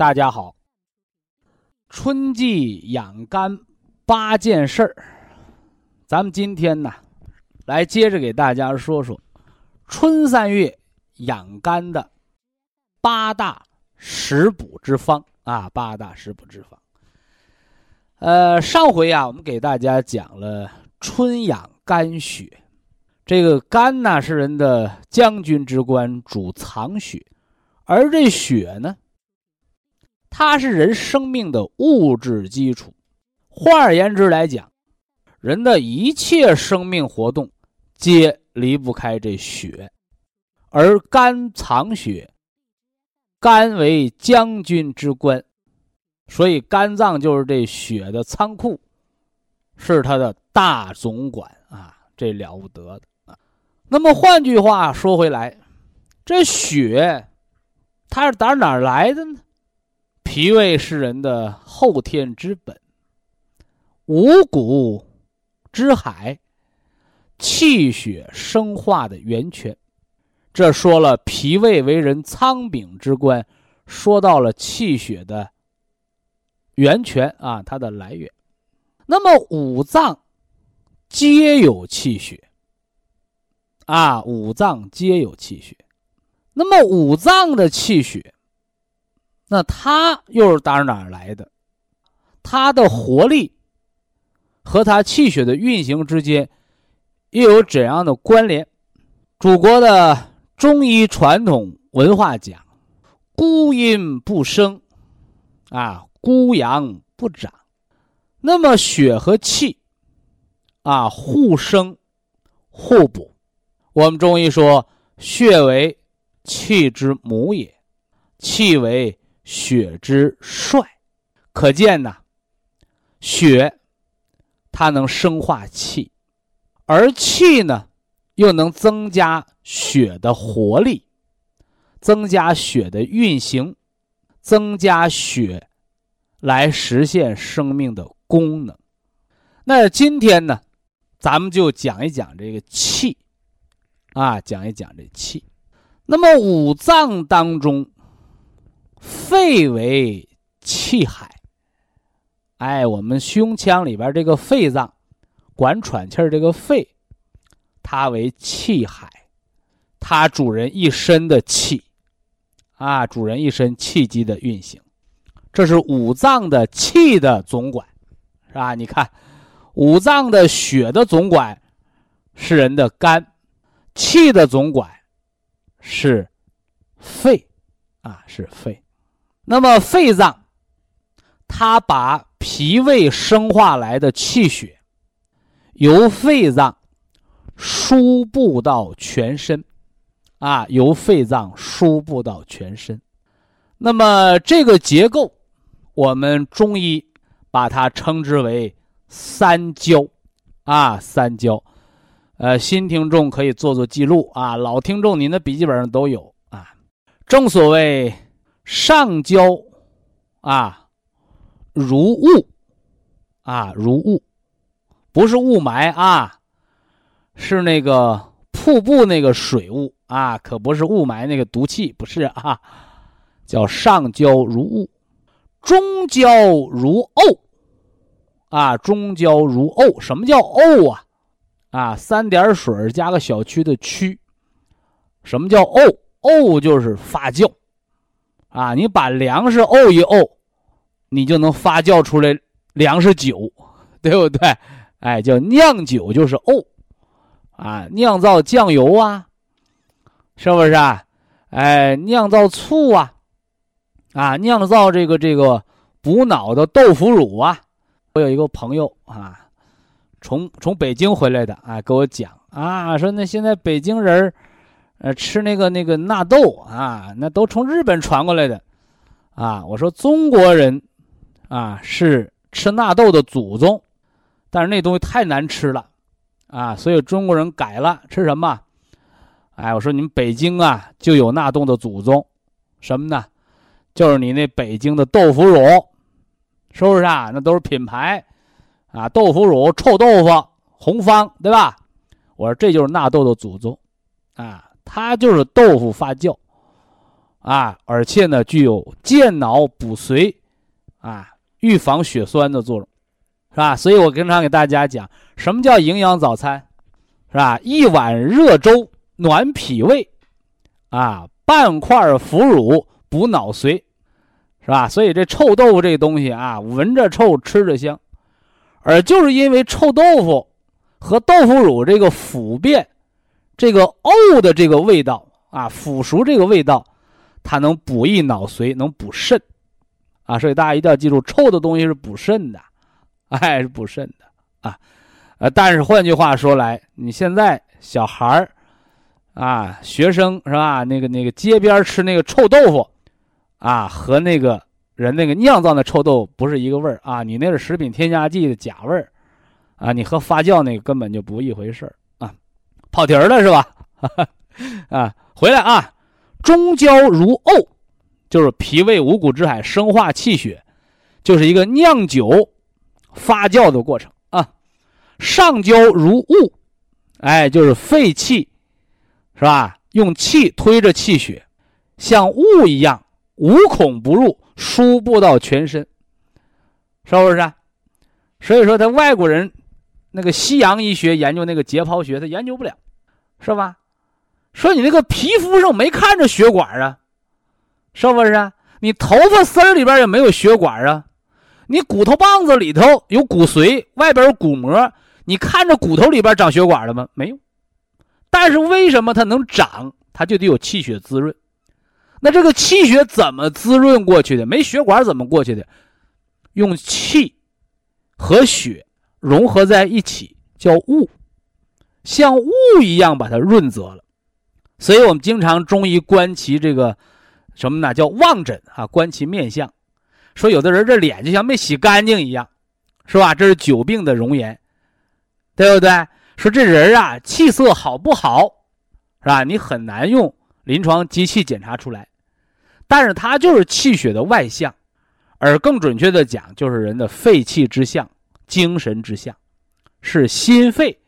大家好，春季养肝八件事儿，咱们今天呢，来接着给大家说说春三月养肝的八大食补之方啊，八大食补之方。呃，上回啊，我们给大家讲了春养肝血，这个肝呢是人的将军之官，主藏血，而这血呢。它是人生命的物质基础，换而言之来讲，人的一切生命活动皆离不开这血，而肝藏血，肝为将军之官，所以肝脏就是这血的仓库，是它的大总管啊，这了不得的啊。那么换句话说回来，这血它是打哪儿来的呢？脾胃是人的后天之本，五谷之海，气血生化的源泉。这说了脾胃为人仓禀之官，说到了气血的源泉啊，它的来源。那么五脏皆有气血啊，五脏皆有气血。那么五脏的气血。那它又是打哪儿来的？它的活力和它气血的运行之间又有怎样的关联？祖国的中医传统文化讲：孤阴不生，啊，孤阳不长。那么血和气啊，互生互补。我们中医说，血为气之母也，气为。血之帅，可见呐，血它能生化气，而气呢，又能增加血的活力，增加血的运行，增加血来实现生命的功能。那今天呢，咱们就讲一讲这个气，啊，讲一讲这气。那么五脏当中。肺为气海，哎，我们胸腔里边这个肺脏，管喘气儿这个肺，它为气海，它主人一身的气，啊，主人一身气机的运行，这是五脏的气的总管，是吧？你看，五脏的血的总管是人的肝，气的总管是肺，啊，是肺。那么肺脏，它把脾胃生化来的气血，由肺脏输布到全身，啊，由肺脏输布到全身。那么这个结构，我们中医把它称之为三焦，啊，三焦。呃，新听众可以做做记录啊，老听众您的笔记本上都有啊。正所谓。上焦，啊，如雾，啊，如雾，不是雾霾啊，是那个瀑布那个水雾啊，可不是雾霾那个毒气，不是啊，叫上焦如雾，中焦如沤，啊，中焦如沤，什么叫沤啊？啊，三点水加个小区的区，什么叫沤？沤就是发酵。啊，你把粮食沤一沤，你就能发酵出来粮食酒，对不对？哎，叫酿酒就是沤，啊，酿造酱油啊，是不是啊？哎，酿造醋啊，啊，酿造这个这个补脑的豆腐乳啊。我有一个朋友啊，从从北京回来的，啊，给我讲啊，说那现在北京人呃，吃那个那个纳豆啊，那都从日本传过来的，啊，我说中国人啊是吃纳豆的祖宗。但是那东西太难吃了，啊，所以中国人改了吃什么？哎，我说你们北京啊就有纳豆的祖宗，什么呢？就是你那北京的豆腐乳，是不是啊？那都是品牌，啊，豆腐乳、臭豆腐、红方，对吧？我说这就是纳豆的祖宗，啊，它就是豆腐发酵，啊，而且呢具有健脑补髓，啊，预防血栓的作用。是吧？所以我经常给大家讲，什么叫营养早餐，是吧？一碗热粥暖脾胃，啊，半块腐乳补脑髓，是吧？所以这臭豆腐这东西啊，闻着臭，吃着香，而就是因为臭豆腐和豆腐乳这个腐变、这个沤的这个味道啊，腐熟这个味道，它能补益脑髓，能补肾，啊，所以大家一定要记住，臭的东西是补肾的。哎，是补肾的啊，呃，但是换句话说来，你现在小孩儿啊，学生是吧？那个那个街边吃那个臭豆腐，啊，和那个人那个酿造的臭豆腐不是一个味儿啊。你那是食品添加剂的假味儿，啊，你和发酵那个根本就不一回事儿，跑题儿了是吧？啊，回来啊，中焦如沤，就是脾胃五谷之海，生化气血，就是一个酿酒。发酵的过程啊，上焦如雾，哎，就是肺气，是吧？用气推着气血，像雾一样无孔不入，输布到全身，是不是？所以说，他外国人那个西洋医学研究那个解剖学，他研究不了，是吧？说你那个皮肤上没看着血管啊，是不是？你头发丝儿里边也没有血管啊。你骨头棒子里头有骨髓，外边有骨膜，你看着骨头里边长血管了吗？没有。但是为什么它能长？它就得有气血滋润。那这个气血怎么滋润过去的？没血管怎么过去的？用气和血融合在一起，叫雾，像雾一样把它润泽了。所以我们经常中医观其这个什么呢？叫望诊啊，观其面相。说有的人这脸就像没洗干净一样，是吧？这是久病的容颜，对不对？说这人啊，气色好不好，是吧？你很难用临床机器检查出来，但是它就是气血的外象，而更准确的讲，就是人的肺气之象、精神之象，是心肺，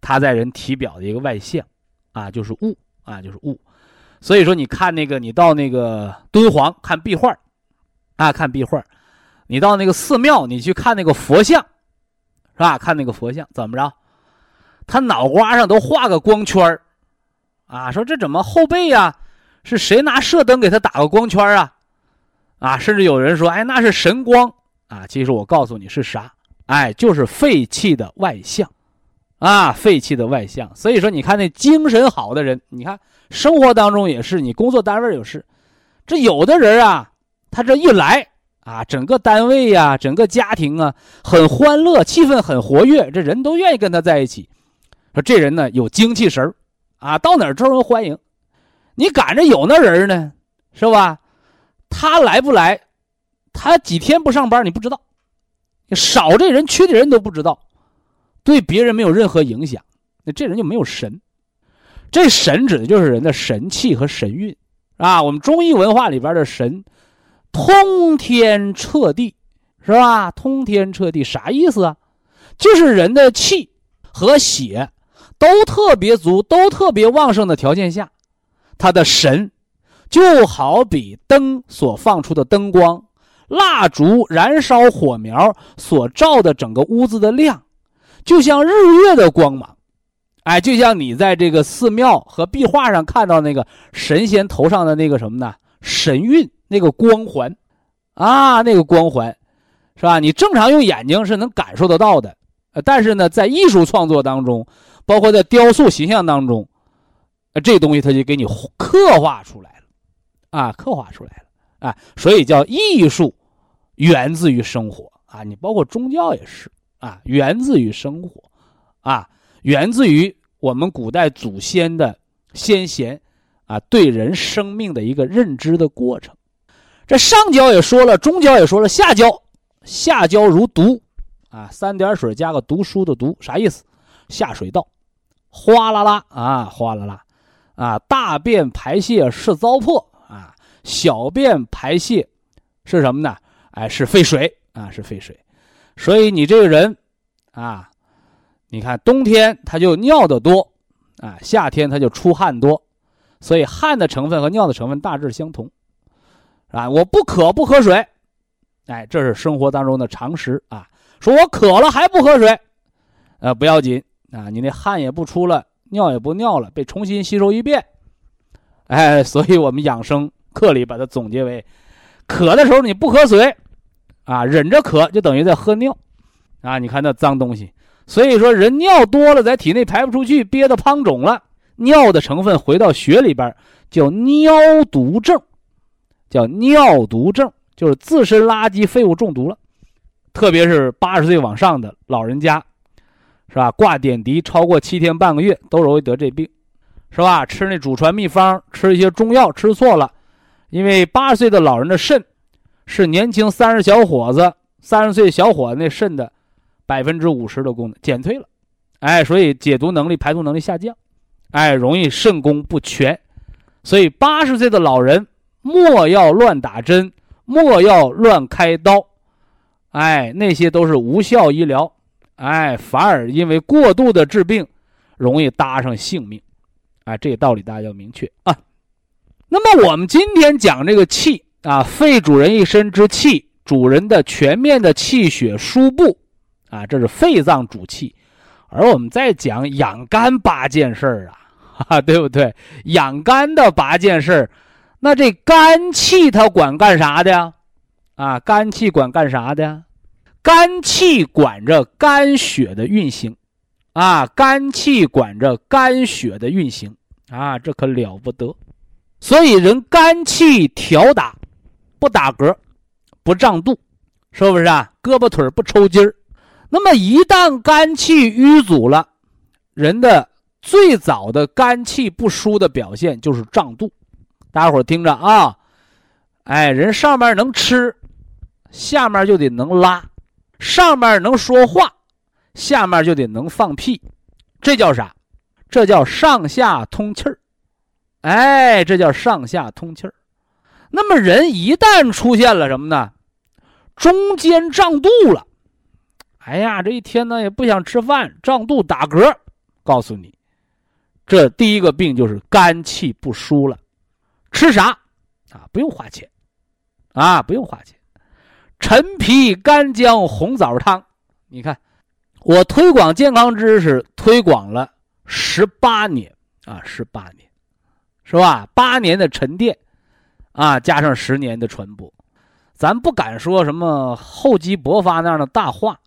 它在人体表的一个外象，啊，就是物啊，就是物。所以说，你看那个，你到那个敦煌看壁画。啊，看壁画，你到那个寺庙，你去看那个佛像，是吧？看那个佛像怎么着？他脑瓜上都画个光圈啊，说这怎么后背呀？是谁拿射灯给他打个光圈啊？啊，甚至有人说，哎，那是神光啊。其实我告诉你是啥？哎，就是肺气的外象，啊，肺气的外象。所以说，你看那精神好的人，你看生活当中也是，你工作单位也是，这有的人啊。他这一来啊，整个单位呀，整个家庭啊，很欢乐，气氛很活跃，这人都愿意跟他在一起。说这人呢有精气神啊，到哪儿招人欢迎。你赶着有那人呢，是吧？他来不来？他几天不上班你不知道，少这人缺的人都不知道，对别人没有任何影响。那这人就没有神。这神指的就是人的神气和神韵啊。我们中医文化里边的神。通天彻地，是吧？通天彻地啥意思啊？就是人的气和血都特别足、都特别旺盛的条件下，他的神就好比灯所放出的灯光，蜡烛燃烧火苗所照的整个屋子的亮，就像日月的光芒。哎，就像你在这个寺庙和壁画上看到那个神仙头上的那个什么呢？神韵。那个光环，啊，那个光环是吧？你正常用眼睛是能感受得到的，但是呢，在艺术创作当中，包括在雕塑形象当中，呃，这东西它就给你刻画出来了，啊，刻画出来了，啊，所以叫艺术源自于生活。啊，你包括宗教也是。啊，源自于生活，啊，源自于我们古代祖先的先贤啊对人生命的一个认知的过程。这上焦也说了，中焦也说了，下焦，下焦如毒，啊，三点水加个读书的读，啥意思？下水道，哗啦啦啊，哗啦啦，啊，大便排泄是糟粕。啊，小便排泄是什么呢？哎，是废水啊，是废水。所以你这个人啊，你看冬天他就尿的多啊，夏天他就出汗多，所以汗的成分和尿的成分大致相同。啊，我不渴不喝水，哎，这是生活当中的常识啊。说我渴了还不喝水，呃，不要紧啊，你那汗也不出了，尿也不尿了，被重新吸收一遍，哎，所以我们养生课里把它总结为：渴的时候你不喝水，啊，忍着渴就等于在喝尿，啊，你看那脏东西。所以说人尿多了在体内排不出去，憋得胖肿了，尿的成分回到血里边叫尿毒症。叫尿毒症，就是自身垃圾废物中毒了，特别是八十岁往上的老人家，是吧？挂点滴超过七天半个月都容易得这病，是吧？吃那祖传秘方，吃一些中药吃错了，因为八十岁的老人的肾是年轻三十小伙子、三十岁小伙子那肾的百分之五十的功能减退了，哎，所以解毒能力、排毒能力下降，哎，容易肾功不全，所以八十岁的老人。莫要乱打针，莫要乱开刀，哎，那些都是无效医疗，哎，反而因为过度的治病，容易搭上性命，哎，这个道理大家要明确啊。那么我们今天讲这个气啊，肺主人一身之气，主人的全面的气血输布，啊，这是肺脏主气，而我们在讲养肝八件事儿啊，哈，对不对？养肝的八件事儿。那这肝气它管干啥的呀？啊，肝气管干啥的呀？肝气管着肝血的运行，啊，肝气管着肝血的运行，啊，这可了不得。所以人肝气调达，不打嗝，不胀肚，是不是啊？胳膊腿不抽筋儿。那么一旦肝气瘀阻了，人的最早的肝气不舒的表现就是胀肚。大家伙听着啊，哎，人上面能吃，下面就得能拉；上面能说话，下面就得能放屁。这叫啥？这叫上下通气儿。哎，这叫上下通气儿。那么人一旦出现了什么呢？中间胀肚了。哎呀，这一天呢也不想吃饭，胀肚打嗝。告诉你，这第一个病就是肝气不舒了。吃啥啊？不用花钱，啊，不用花钱。陈皮干姜红枣汤，你看，我推广健康知识推广了十八年啊，十八年，是吧？八年的沉淀，啊，加上十年的传播，咱不敢说什么厚积薄发那样的大话，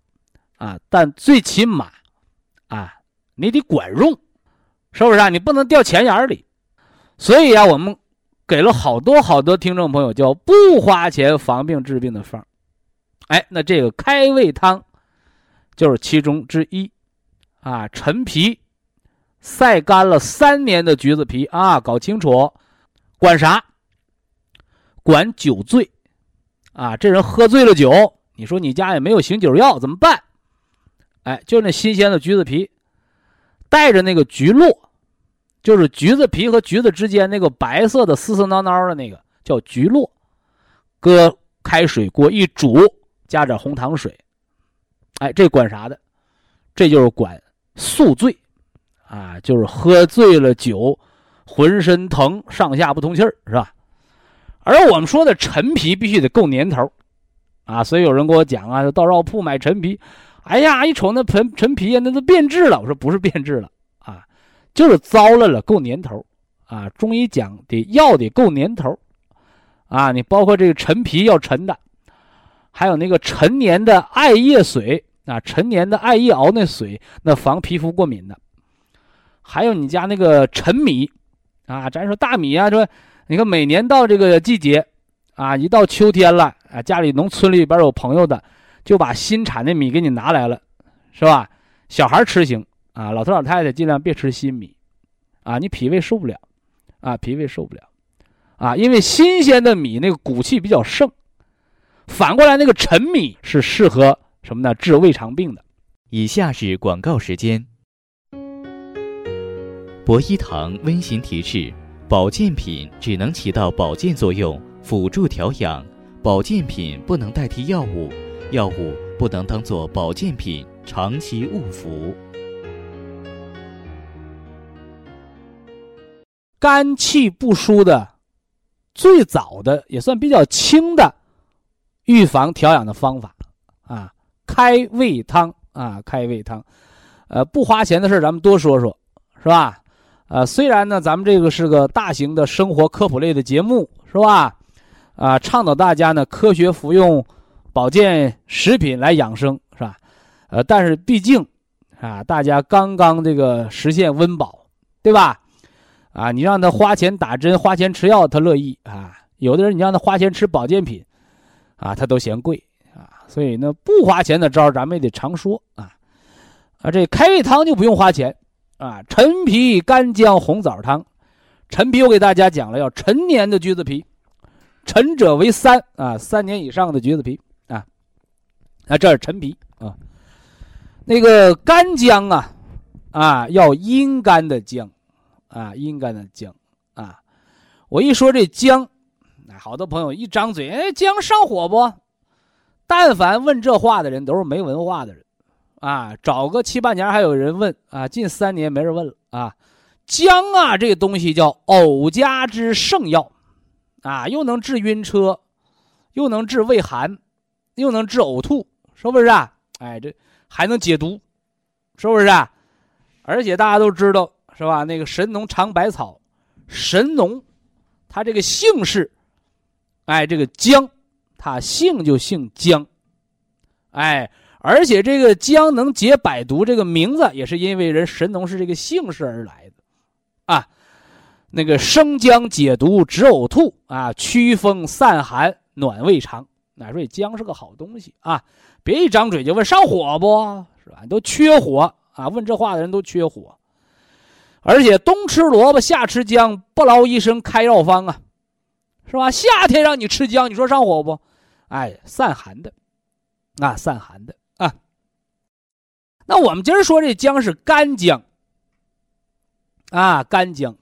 啊，但最起码，啊，你得管用，是不是啊？你不能掉钱眼里。所以啊，我们。给了好多好多听众朋友叫不花钱防病治病的方哎，那这个开胃汤就是其中之一，啊，陈皮晒干了三年的橘子皮啊，搞清楚，管啥？管酒醉，啊，这人喝醉了酒，你说你家也没有醒酒药怎么办？哎，就那新鲜的橘子皮，带着那个橘络。就是橘子皮和橘子之间那个白色的丝丝挠挠的那个叫橘络，搁开水锅一煮，加点红糖水，哎，这管啥的？这就是管宿醉，啊，就是喝醉了酒，浑身疼，上下不通气儿，是吧？而我们说的陈皮必须得够年头，啊，所以有人跟我讲啊，到药铺买陈皮，哎呀，一瞅那陈陈皮呀，那都变质了。我说不是变质了啊。就是糟了了，够年头啊！中医讲的药得够年头啊！你包括这个陈皮要陈的，还有那个陈年的艾叶水啊，陈年的艾叶熬那水，那防皮肤过敏的。还有你家那个陈米，啊，咱说大米啊，说你看每年到这个季节，啊，一到秋天了，啊，家里农村里边有朋友的，就把新产的米给你拿来了，是吧？小孩吃行啊，老头老太太尽量别吃新米，啊，你脾胃受不了，啊，脾胃受不了，啊，因为新鲜的米那个骨气比较盛，反过来那个陈米是适合什么呢？治胃肠病的。以下是广告时间。博一堂温馨提示：保健品只能起到保健作用，辅助调养；保健品不能代替药物，药物不能当做保健品长期误服。肝气不舒的最早的也算比较轻的预防调养的方法啊，开胃汤啊，开胃汤，呃，不花钱的事咱们多说说，是吧？呃，虽然呢，咱们这个是个大型的生活科普类的节目，是吧？啊，倡导大家呢科学服用保健食品来养生，是吧？呃，但是毕竟啊，大家刚刚这个实现温饱，对吧？啊，你让他花钱打针、花钱吃药，他乐意啊。有的人你让他花钱吃保健品，啊，他都嫌贵啊。所以呢，不花钱的招咱们也得常说啊。啊，这开胃汤就不用花钱。啊，陈皮干姜红枣汤，陈皮我给大家讲了，要陈年的橘子皮，陈者为三啊，三年以上的橘子皮啊，啊，这是陈皮啊，那个干姜啊，啊，要阴干的姜，啊，阴干的姜啊，我一说这姜，好多朋友一张嘴，哎，姜上火不？但凡问这话的人，都是没文化的人。啊，找个七八年还有人问啊，近三年没人问了啊。姜啊，这个东西叫偶家之圣药，啊，又能治晕车，又能治胃寒，又能治呕吐，是不是啊？哎，这还能解毒，是不是啊？而且大家都知道是吧？那个神农尝百草，神农他这个姓氏，哎，这个姜，他姓就姓姜，哎。而且这个姜能解百毒，这个名字也是因为人神农是这个姓氏而来的，啊，那个生姜解毒止呕吐啊，驱风散寒暖胃肠，那说姜是个好东西啊，别一张嘴就问上火不是吧？都缺火啊，问这话的人都缺火，而且冬吃萝卜夏吃姜，不劳医生开药方啊，是吧？夏天让你吃姜，你说上火不？哎，散寒的，啊，散寒的。那我们今儿说这姜是干姜，啊，干姜，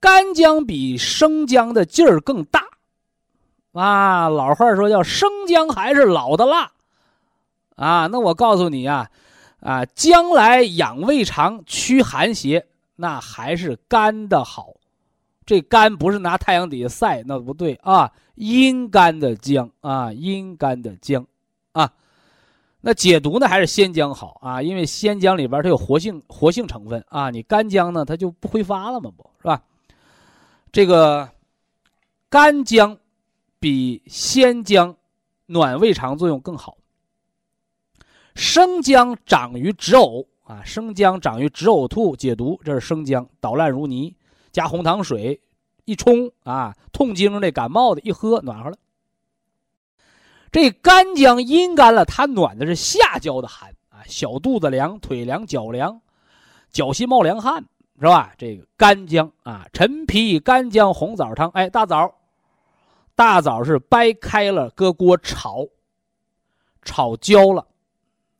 干姜比生姜的劲儿更大，啊，老话说叫生姜还是老的辣，啊，那我告诉你啊，啊，姜来养胃肠、驱寒邪，那还是干的好，这干不是拿太阳底下晒，那不对啊，阴干的姜啊，阴干的姜，啊。那解毒呢，还是鲜姜好啊？因为鲜姜里边它有活性活性成分啊。你干姜呢，它就不挥发了嘛，不是吧？这个干姜比鲜姜暖胃肠作用更好。生姜长于止呕啊，生姜长于止呕吐解毒，这是生姜捣烂如泥，加红糖水一冲啊，痛经的感冒的一喝暖和了。这干姜阴干了，它暖的是下焦的寒啊，小肚子凉、腿凉、脚凉，脚心冒凉汗，是吧？这个干姜啊，陈皮、干姜、红枣汤。哎，大枣，大枣是掰开了，搁锅炒，炒焦了，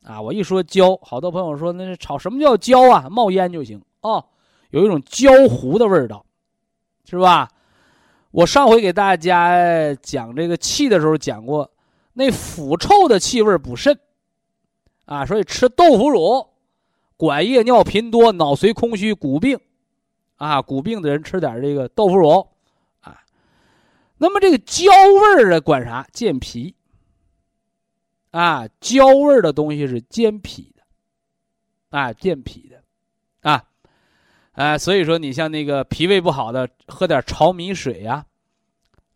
啊！我一说焦，好多朋友说那是炒什么叫焦啊？冒烟就行哦，有一种焦糊的味道，是吧？我上回给大家讲这个气的时候讲过。那腐臭的气味补肾，啊，所以吃豆腐乳，管夜尿频多、脑髓空虚、骨病，啊，骨病的人吃点这个豆腐乳，啊，那么这个焦味儿的管啥？健脾，啊，焦味儿的东西是健脾的，啊，健脾的，啊，啊，所以说你像那个脾胃不好的，喝点炒米水呀，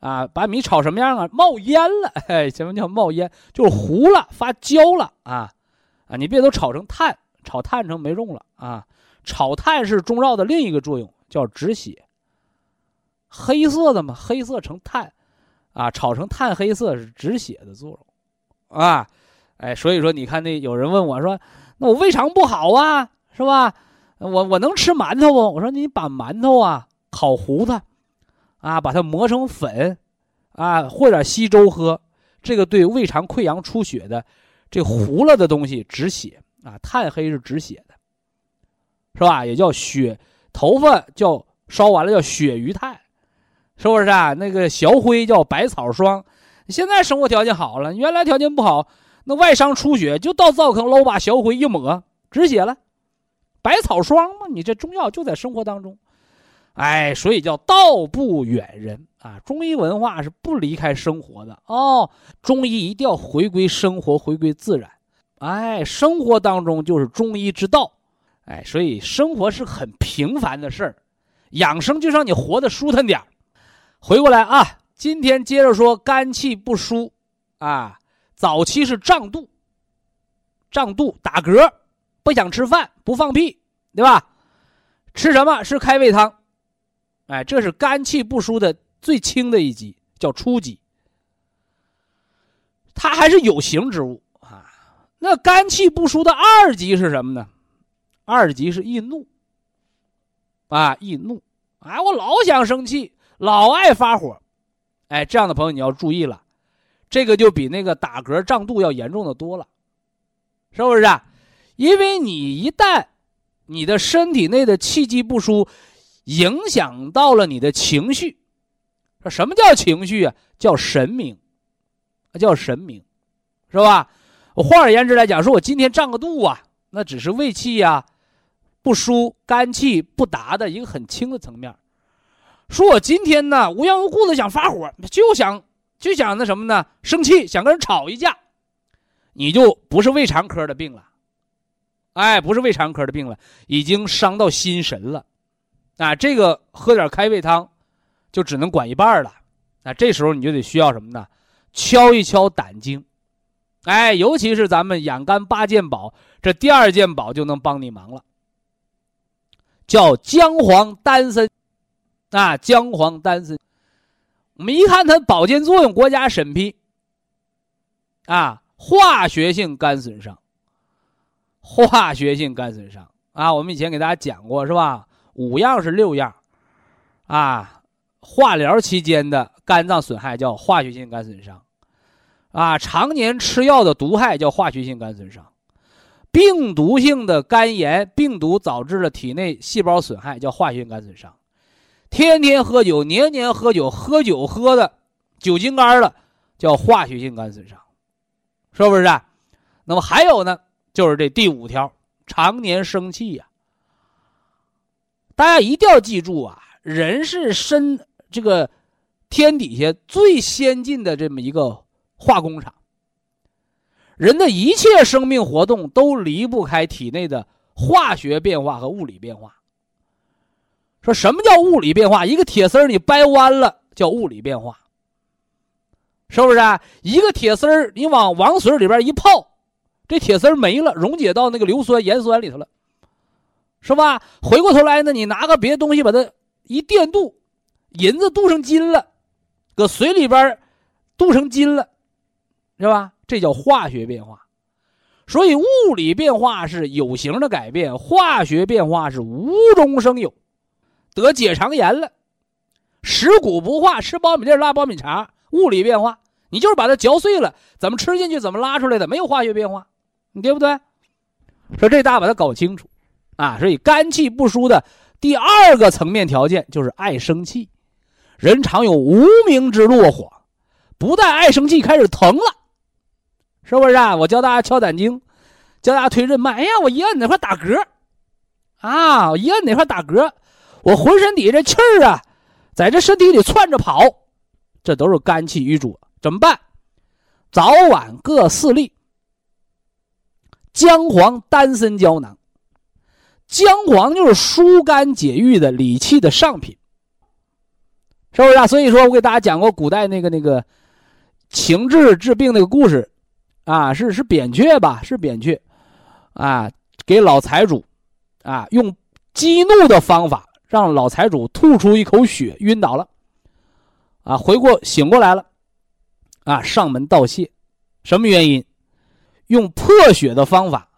啊把米炒什么样啊？冒烟了，哎，什么叫冒烟？就是糊了，发焦了啊，啊，你别都炒成碳，炒碳成没用了啊。炒碳是中药的另一个作用，叫止血。黑色的嘛，黑色成碳，啊，炒成碳黑色是止血的作用，啊，哎，所以说你看那有人问我说，那我胃肠不好啊，是吧？我我能吃馒头不？我说你把馒头啊烤糊它。啊，把它磨成粉，啊，或者稀粥喝，这个对胃肠溃疡出血的，这糊了的东西止血啊。炭黑是止血的，是吧？也叫血，头发叫烧完了叫血余炭，是不是啊？那个小灰叫百草霜。现在生活条件好了，原来条件不好，那外伤出血就到灶坑捞把小灰一抹，止血了。百草霜嘛，你这中药就在生活当中。哎，所以叫道不远人啊！中医文化是不离开生活的哦。中医一定要回归生活，回归自然。哎，生活当中就是中医之道。哎，所以生活是很平凡的事儿，养生就让你活得舒坦点回过来啊，今天接着说肝气不舒啊，早期是胀肚，胀肚打嗝，不想吃饭，不放屁，对吧？吃什么？吃开胃汤。哎，这是肝气不舒的最轻的一级，叫初级。它还是有形之物啊。那肝气不舒的二级是什么呢？二级是易怒。啊，易怒，哎，我老想生气，老爱发火，哎，这样的朋友你要注意了，这个就比那个打嗝胀肚要严重的多了，是不是？啊？因为你一旦你的身体内的气机不舒。影响到了你的情绪，说什么叫情绪啊？叫神明，叫神明，是吧？我换而言之来讲，说我今天胀个肚啊，那只是胃气呀不舒、肝气不达的一个很轻的层面。说我今天呢无缘无故的想发火，就想就想那什么呢？生气，想跟人吵一架，你就不是胃肠科的病了，哎，不是胃肠科的病了，已经伤到心神了。啊，这个喝点开胃汤，就只能管一半了。那这时候你就得需要什么呢？敲一敲胆经，哎，尤其是咱们养肝八件宝，这第二件宝就能帮你忙了，叫姜黄丹参。啊，姜黄丹参，我们一看它保健作用，国家审批。啊，化学性肝损伤，化学性肝损伤啊，我们以前给大家讲过，是吧？五样是六样，啊，化疗期间的肝脏损害叫化学性肝损伤，啊，常年吃药的毒害叫化学性肝损伤，病毒性的肝炎，病毒导致了体内细胞损害叫化学性肝损伤，天天喝酒，年年喝酒，喝酒喝的酒精肝了叫化学性肝损伤，是不是？啊那么还有呢，就是这第五条，常年生气呀。大家一定要记住啊！人是身这个天底下最先进的这么一个化工厂。人的一切生命活动都离不开体内的化学变化和物理变化。说什么叫物理变化？一个铁丝你掰弯了叫物理变化，是不是？啊？一个铁丝你往王水里边一泡，这铁丝没了，溶解到那个硫酸盐酸里头了。是吧？回过头来呢，你拿个别的东西把它一电镀，银子镀成金了，搁水里边镀成金了，是吧？这叫化学变化。所以物理变化是有形的改变，化学变化是无中生有。得结肠炎了，食谷不化，吃苞米粒拉苞米碴，物理变化。你就是把它嚼碎了，怎么吃进去，怎么拉出来的，没有化学变化，你对不对？说这大把它搞清楚。啊，所以肝气不舒的第二个层面条件就是爱生气，人常有无名之怒火，不但爱生气，开始疼了，是不是啊？我教大家敲胆经，教大家推任脉。哎呀，我一按哪块打嗝，啊，我一按哪块打嗝，我浑身底下这气儿啊，在这身体里窜着跑，这都是肝气郁阻，怎么办？早晚各四粒姜黄丹参胶囊。姜黄就是疏肝解郁的理气的上品，是不是啊？所以说我给大家讲过古代那个那个情志治病那个故事，啊，是是扁鹊吧？是扁鹊，啊，给老财主，啊，用激怒的方法让老财主吐出一口血，晕倒了，啊，回过醒过来了，啊，上门道谢，什么原因？用破血的方法，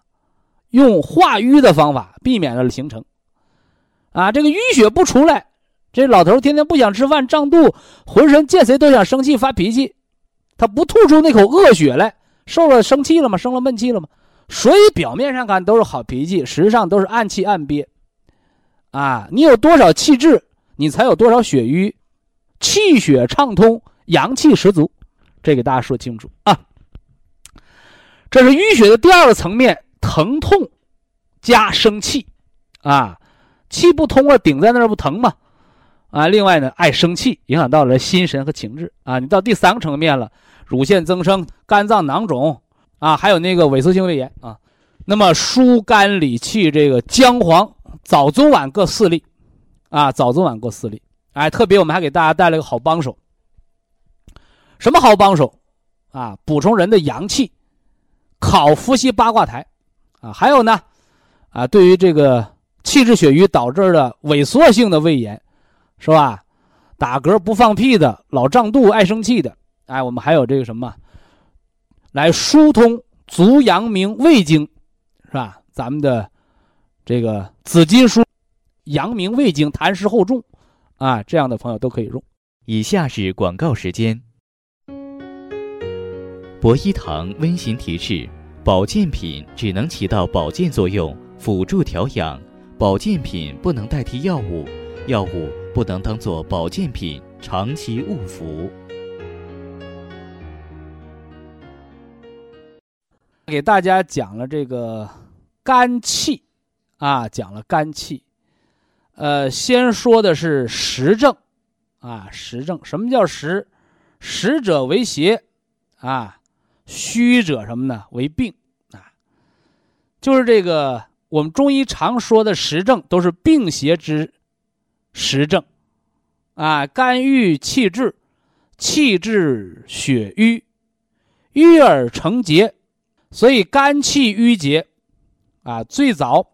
用化瘀的方法，避免了形成。啊，这个淤血不出来，这老头天天不想吃饭，胀肚，浑身见谁都想生气发脾气，他不吐出那口恶血来，受了生气了吗？生了闷气了吗？所以表面上看都是好脾气，实际上都是暗气暗憋。啊，你有多少气滞，你才有多少血瘀，气血畅通，阳气十足，这给大家说清楚啊。这是淤血的第二个层面，疼痛加生气，啊。气不通了，顶在那儿不疼吗？啊，另外呢，爱生气，影响到了心神和情志啊。你到第三个层面了，乳腺增生、肝脏囊肿啊，还有那个萎缩性胃炎啊。那么疏肝理气，这个姜黄早中晚各四粒，啊，早中晚各四粒。哎，特别我们还给大家带来个好帮手，什么好帮手？啊，补充人的阳气，烤伏羲八卦台，啊，还有呢，啊，对于这个。气滞血瘀导致的萎缩性的胃炎，是吧？打嗝不放屁的，老胀肚、爱生气的，哎，我们还有这个什么，来疏通足阳明胃经，是吧？咱们的这个紫金书，阳明胃经痰湿厚重，啊，这样的朋友都可以用。以下是广告时间。博一堂温馨提示：保健品只能起到保健作用，辅助调养。保健品不能代替药物，药物不能当做保健品长期误服。给大家讲了这个肝气，啊，讲了肝气。呃，先说的是实症，啊，实症。什么叫实？实者为邪，啊，虚者什么呢？为病，啊，就是这个。我们中医常说的实症都是病邪之实症，啊，肝郁气滞，气滞血瘀，瘀而成结，所以肝气郁结，啊，最早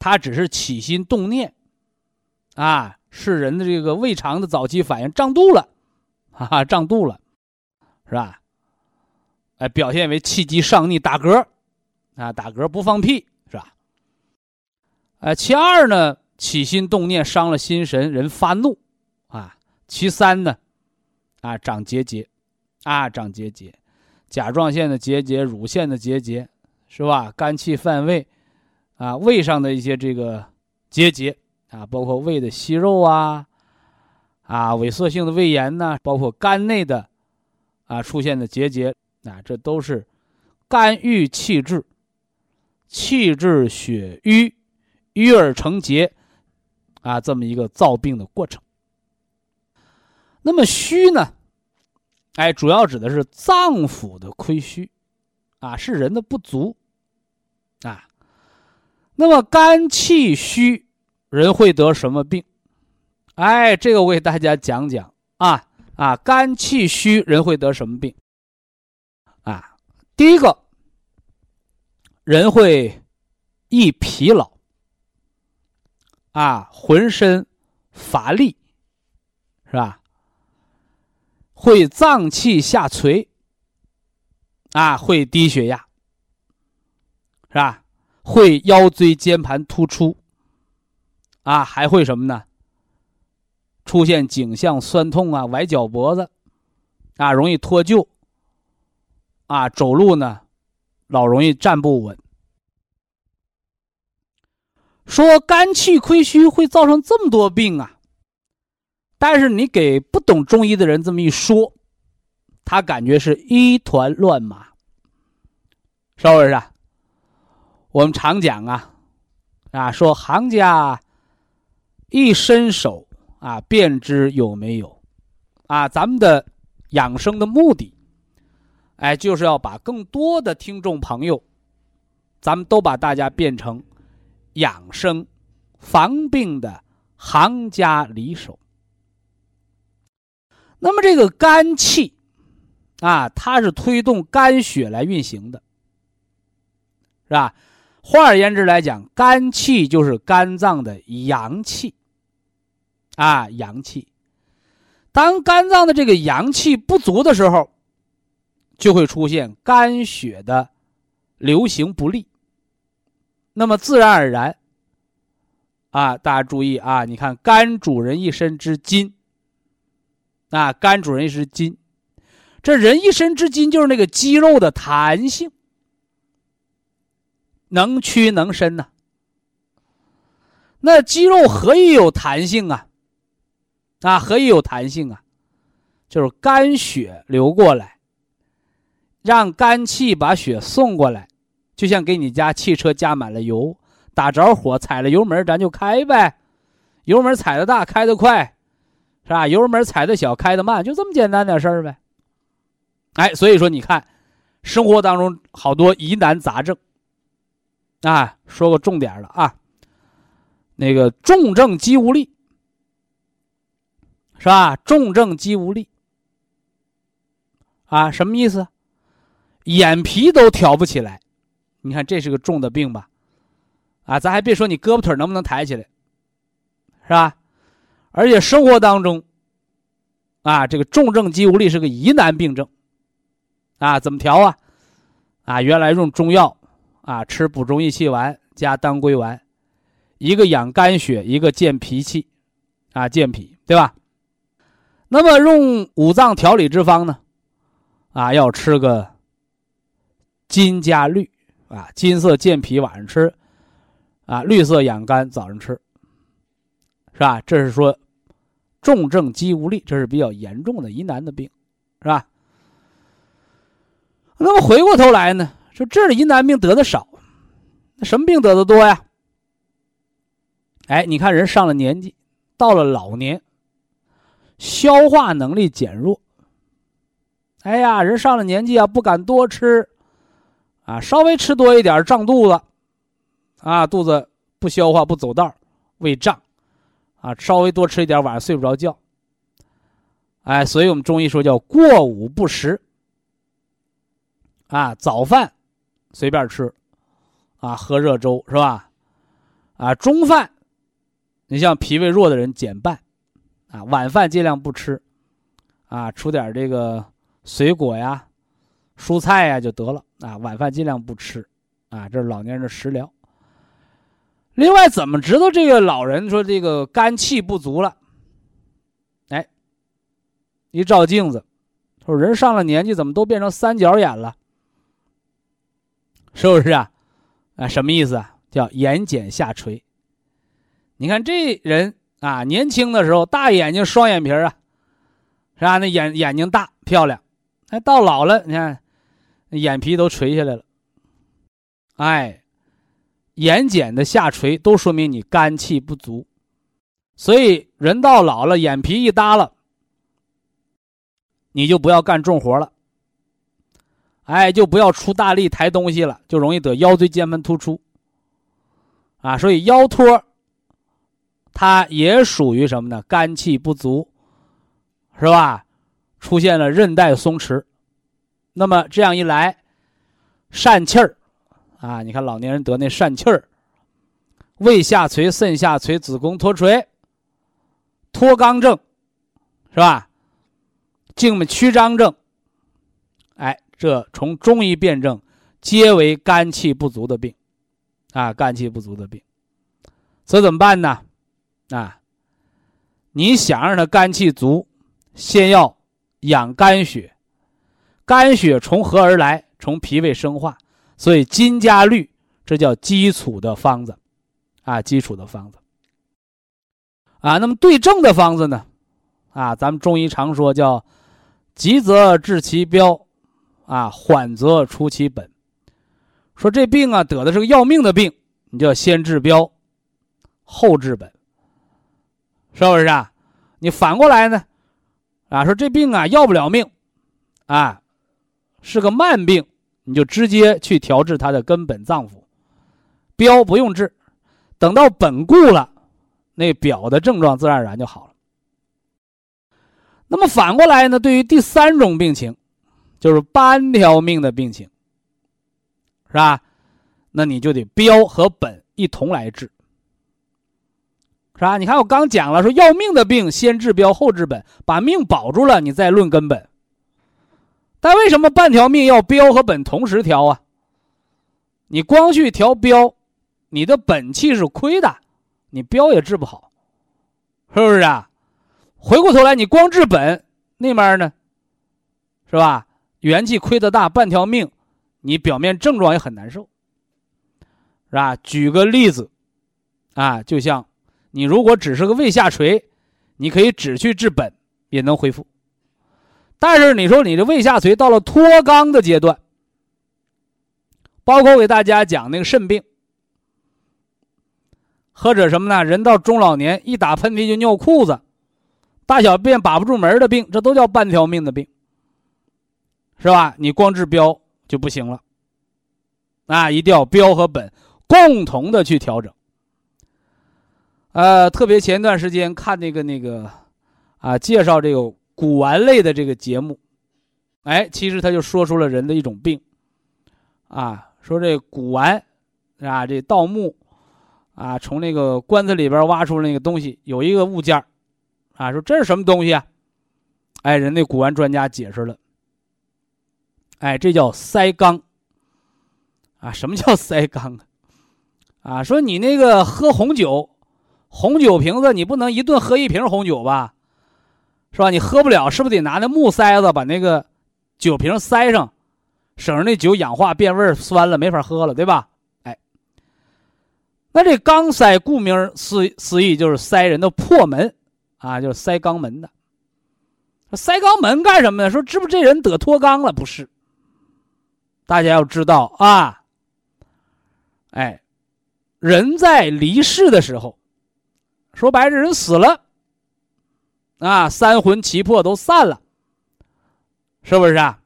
它只是起心动念，啊，是人的这个胃肠的早期反应，胀肚了，哈哈，胀肚了，是吧？哎，表现为气机上逆，打嗝，啊，打嗝不放屁。是吧？哎，其二呢，起心动念伤了心神，人发怒，啊，其三呢，啊，长结节，啊，长结节，甲状腺的结节，乳腺的结节，是吧？肝气犯胃，啊，胃上的一些这个结节，啊，包括胃的息肉啊，啊，萎缩性的胃炎呐，包括肝内的，啊，出现的结节，啊，这都是肝郁气滞，气滞血瘀。瘀而成结，啊，这么一个造病的过程。那么虚呢？哎，主要指的是脏腑的亏虚，啊，是人的不足，啊。那么肝气虚，人会得什么病？哎，这个我给大家讲讲啊啊，肝气虚人会得什么病？第一个，人会易疲劳。啊，浑身乏力，是吧？会脏气下垂，啊，会低血压，是吧？会腰椎间盘突出，啊，还会什么呢？出现颈项酸痛啊，崴脚脖子，啊，容易脱臼，啊，走路呢，老容易站不稳。说肝气亏虚会造成这么多病啊！但是你给不懂中医的人这么一说，他感觉是一团乱麻，是不是？我们常讲啊，啊，说行家一伸手啊，便知有没有啊。咱们的养生的目的，哎，就是要把更多的听众朋友，咱们都把大家变成。养生、防病的行家里手，那么这个肝气啊，它是推动肝血来运行的，是吧？换而言之来讲，肝气就是肝脏的阳气啊，阳气。当肝脏的这个阳气不足的时候，就会出现肝血的流行不利。那么自然而然，啊，大家注意啊，你看肝主人一身之筋，啊，肝主人一身筋，这人一身之筋就是那个肌肉的弹性，能屈能伸呐。那肌肉何以有弹性啊？啊，何以有弹性啊？就是肝血流过来，让肝气把血送过来。就像给你家汽车加满了油，打着火，踩了油门，咱就开呗。油门踩的大，开的快，是吧？油门踩的小，开的慢，就这么简单点事儿呗。哎，所以说你看，生活当中好多疑难杂症，啊，说个重点了啊，那个重症肌无力，是吧？重症肌无力，啊，什么意思？眼皮都挑不起来。你看，这是个重的病吧？啊，咱还别说你胳膊腿能不能抬起来，是吧？而且生活当中，啊，这个重症肌无力是个疑难病症，啊，怎么调啊？啊，原来用中药，啊，吃补中益气丸加当归丸，一个养肝血，一个健脾气，啊，健脾，对吧？那么用五脏调理之方呢？啊，要吃个金加绿。啊，金色健脾晚上吃，啊，绿色养肝早上吃，是吧？这是说重症肌无力，这是比较严重的疑难的病，是吧？那么回过头来呢，说这是疑难病得的少，那什么病得的多呀？哎，你看人上了年纪，到了老年，消化能力减弱。哎呀，人上了年纪啊，不敢多吃。啊，稍微吃多一点胀肚子，啊，肚子不消化不走道，胃胀，啊，稍微多吃一点晚上睡不着觉。哎，所以我们中医说叫过午不食。啊，早饭随便吃，啊，喝热粥是吧？啊，中饭，你像脾胃弱的人减半，啊，晚饭尽量不吃，啊，出点这个水果呀。蔬菜呀就得了啊，晚饭尽量不吃，啊，这是老年人的食疗。另外，怎么知道这个老人说这个肝气不足了？哎，一照镜子，说人上了年纪怎么都变成三角眼了？是不是啊？啊，什么意思啊？叫眼睑下垂。你看这人啊，年轻的时候大眼睛双眼皮啊，是吧？那眼眼睛大漂亮，哎，到老了你看。眼皮都垂下来了，哎，眼睑的下垂都说明你肝气不足，所以人到老了，眼皮一耷了，你就不要干重活了，哎，就不要出大力抬东西了，就容易得腰椎间盘突出，啊，所以腰托，它也属于什么呢？肝气不足，是吧？出现了韧带松弛。那么这样一来，疝气儿，啊，你看老年人得那疝气儿，胃下垂、肾下垂、子宫脱垂、脱肛症，是吧？静脉曲张症，哎，这从中医辨证，皆为肝气不足的病，啊，肝气不足的病，这怎么办呢？啊，你想让他肝气足，先要养肝血。肝血从何而来？从脾胃生化，所以金加绿，这叫基础的方子，啊，基础的方子，啊，那么对症的方子呢？啊，咱们中医常说叫急则治其标，啊，缓则出其本。说这病啊，得的是个要命的病，你就要先治标，后治本，是不是啊？你反过来呢？啊，说这病啊要不了命，啊。是个慢病，你就直接去调治它的根本脏腑，标不用治，等到本固了，那表的症状自然而然就好了。那么反过来呢，对于第三种病情，就是半条命的病情，是吧？那你就得标和本一同来治，是吧？你看我刚讲了，说要命的病先治标后治本，把命保住了，你再论根本。但为什么半条命要标和本同时调啊？你光去调标，你的本气是亏的，你标也治不好，是不是啊？回过头来，你光治本，那面呢，是吧？元气亏得大，半条命，你表面症状也很难受，是吧？举个例子，啊，就像你如果只是个胃下垂，你可以只去治本，也能恢复。但是你说你这胃下垂到了脱肛的阶段，包括我给大家讲那个肾病，或者什么呢？人到中老年一打喷嚏就尿裤子。大小便把不住门的病，这都叫半条命的病，是吧？你光治标就不行了，啊，一定要标和本共同的去调整。呃，特别前段时间看那个那个，啊，介绍这个古玩类的这个节目，哎，其实他就说出了人的一种病，啊，说这古玩，啊，这盗墓，啊，从那个棺材里边挖出那个东西，有一个物件啊，说这是什么东西啊？哎，人那古玩专家解释了。哎，这叫塞缸。啊，什么叫塞缸啊？啊，说你那个喝红酒，红酒瓶子你不能一顿喝一瓶红酒吧？是吧？你喝不了，是不是得拿那木塞子把那个酒瓶塞上，省着那酒氧化变味酸了，没法喝了，对吧？哎，那这肛塞顾名思思义就是塞人的破门。啊，就是塞肛门的。塞肛门干什么呢？说这不这人得脱肛了？不是。大家要知道啊，哎，人在离世的时候，说白了，人死了，啊，三魂七魄都散了，是不是啊？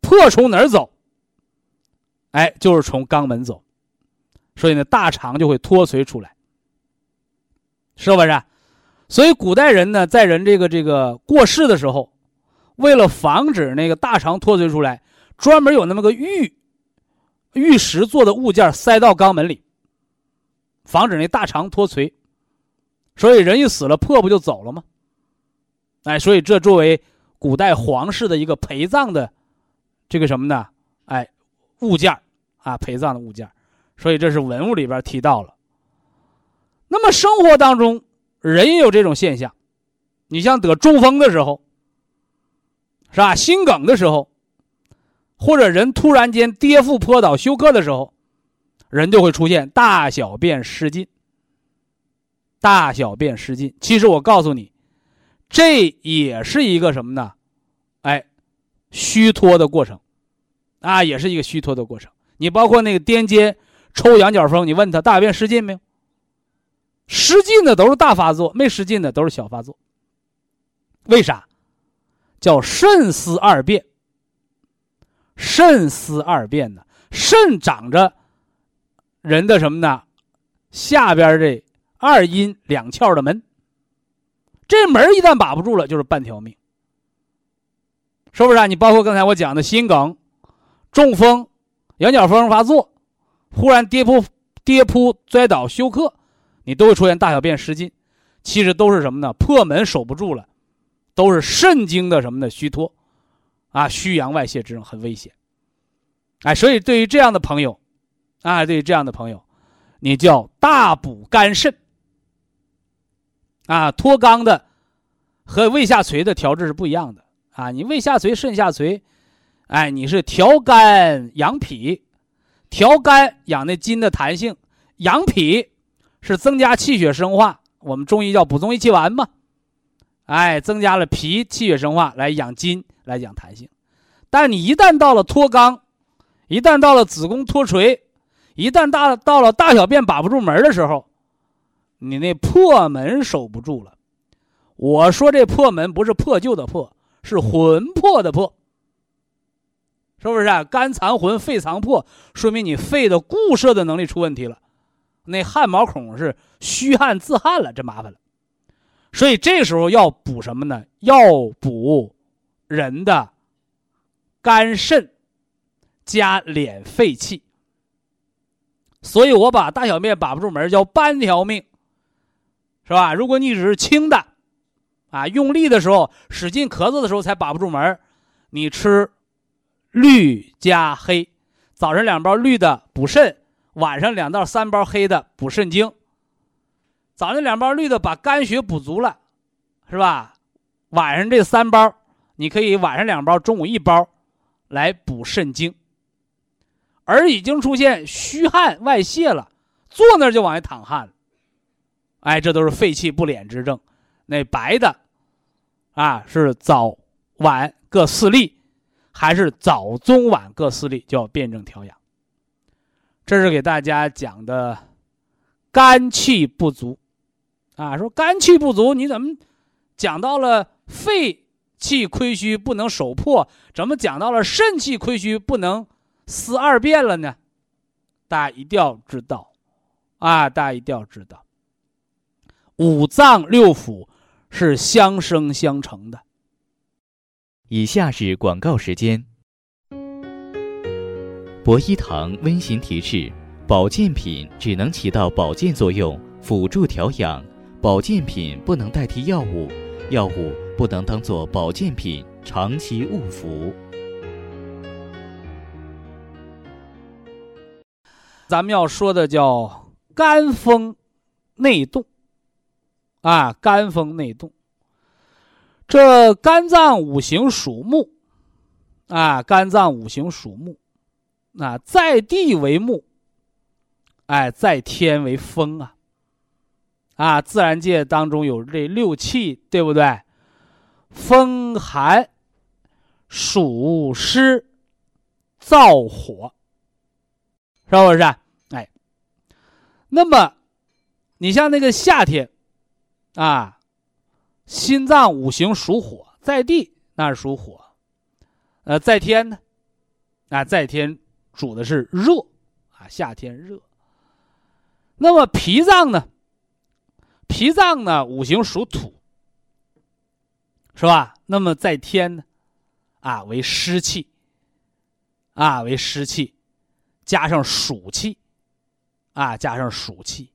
魄从哪儿走？哎，就是从肛门走，所以呢，大肠就会脱垂出来，是不是？所以古代人呢，在人这个这个过世的时候，为了防止那个大肠脱垂出来，专门有那么个玉玉石做的物件塞到肛门里，防止那大肠脱垂。所以人一死了，魄不就走了吗？哎，所以这作为古代皇室的一个陪葬的这个什么呢？哎，物件啊，陪葬的物件所以这是文物里边提到了。那么生活当中。人也有这种现象，你像得中风的时候，是吧？心梗的时候，或者人突然间跌腹坡倒休克的时候，人就会出现大小便失禁。大小便失禁，其实我告诉你，这也是一个什么呢？哎，虚脱的过程，啊，也是一个虚脱的过程。你包括那个癫痫、抽羊角风，你问他大便失禁没有？失禁的都是大发作，没失禁的都是小发作。为啥？叫肾司二变。肾司二变呢？肾长着人的什么呢？下边这二阴两窍的门。这门一旦把不住了，就是半条命。是不是啊？你包括刚才我讲的心梗、中风、羊角风发作，忽然跌扑、跌扑、摔倒、休克。你都会出现大小便失禁，其实都是什么呢？破门守不住了，都是肾经的什么的虚脱，啊，虚阳外泄之症很危险。哎，所以对于这样的朋友，啊，对于这样的朋友，你叫大补肝肾。啊，脱肛的和胃下垂的调治是不一样的啊。你胃下垂、肾下垂，哎，你是调肝养脾，调肝养那筋的弹性，养脾。是增加气血生化，我们中医叫补中益气丸嘛，哎，增加了脾气血生化来养筋，来养弹性。但你一旦到了脱肛，一旦到了子宫脱垂，一旦大到了大小便把不住门的时候，你那破门守不住了。我说这破门不是破旧的破，是魂魄的魄，是不是啊？肝藏魂，肺藏魄，说明你肺的固摄的能力出问题了。那汗毛孔是虚汗自汗了，这麻烦了。所以这时候要补什么呢？要补人的肝肾加敛肺气。所以我把大小便把不住门叫半条命，是吧？如果你只是轻的，啊，用力的时候使劲咳嗽的时候才把不住门你吃绿加黑，早上两包绿的补肾，晚上两到三包黑的补肾精。早上两包绿的把肝血补足了，是吧？晚上这三包，你可以晚上两包，中午一包，来补肾精。而已经出现虚汗外泄了，坐那就往外淌汗了，哎，这都是肺气不敛之症。那白的，啊，是早晚各四粒，还是早中晚各四粒，叫辩证调养。这是给大家讲的肝气不足，啊，说肝气不足，你怎么讲到了肺气亏虚不能守破，怎么讲到了肾气亏虚不能？思二变了呢，大家一定要知道，啊，大家一定要知道，五脏六腑是相生相成的。以下是广告时间。博一堂温馨提示：保健品只能起到保健作用，辅助调养；保健品不能代替药物，药物不能当做保健品长期误服。咱们要说的叫肝风内动，啊，肝风内动。这肝脏五行属木，啊，肝脏五行属木，啊，在地为木，哎，在天为风啊，啊，自然界当中有这六气，对不对？风寒、暑湿、燥火。是不是？哎，那么你像那个夏天，啊，心脏五行属火，在地那是属火，呃，在天呢，啊，在天主的是热，啊，夏天热。那么脾脏呢？脾脏呢五行属土，是吧？那么在天呢，啊，为湿气，啊，为湿气。加上暑气，啊，加上暑气，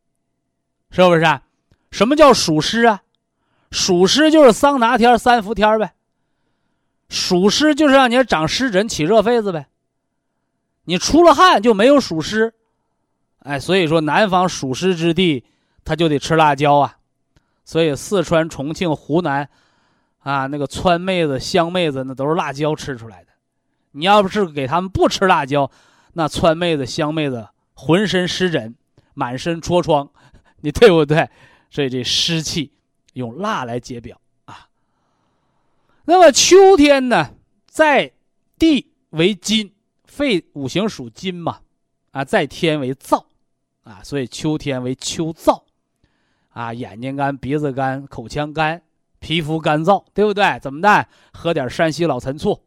是不是？啊？什么叫暑湿啊？暑湿就是桑拿天、三伏天呗。暑湿就是让你长湿疹、起热痱子呗。你出了汗就没有暑湿，哎，所以说南方暑湿之地，他就得吃辣椒啊。所以四川、重庆、湖南，啊，那个川妹子、湘妹子，那都是辣椒吃出来的。你要不是给他们不吃辣椒，那川妹子、湘妹子浑身湿疹，满身痤疮，你对不对？所以这湿气用辣来解表啊。那么秋天呢，在地为金，肺五行属金嘛，啊，在天为燥，啊，所以秋天为秋燥，啊，眼睛干、鼻子干、口腔干、皮肤干燥，对不对？怎么的？喝点山西老陈醋。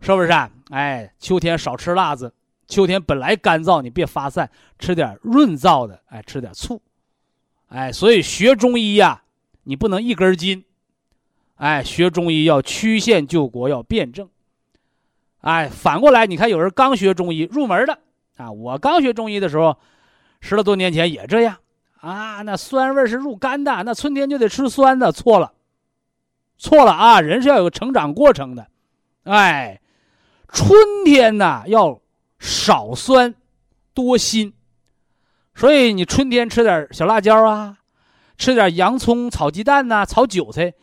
是不是啊？哎，秋天少吃辣子。秋天本来干燥，你别发散，吃点润燥的。哎，吃点醋。哎，所以学中医呀，你不能一根筋。哎，学中医要曲线救国，要辩证。哎，反过来，你看有人刚学中医入门的啊，我刚学中医的时候，十来多年前也这样啊。那酸味是入肝的，那春天就得吃酸的，错了，错了啊！人是要有成长过程的，哎。春天呐，要少酸，多辛，所以你春天吃点小辣椒啊，吃点洋葱炒鸡蛋呐，炒韭菜，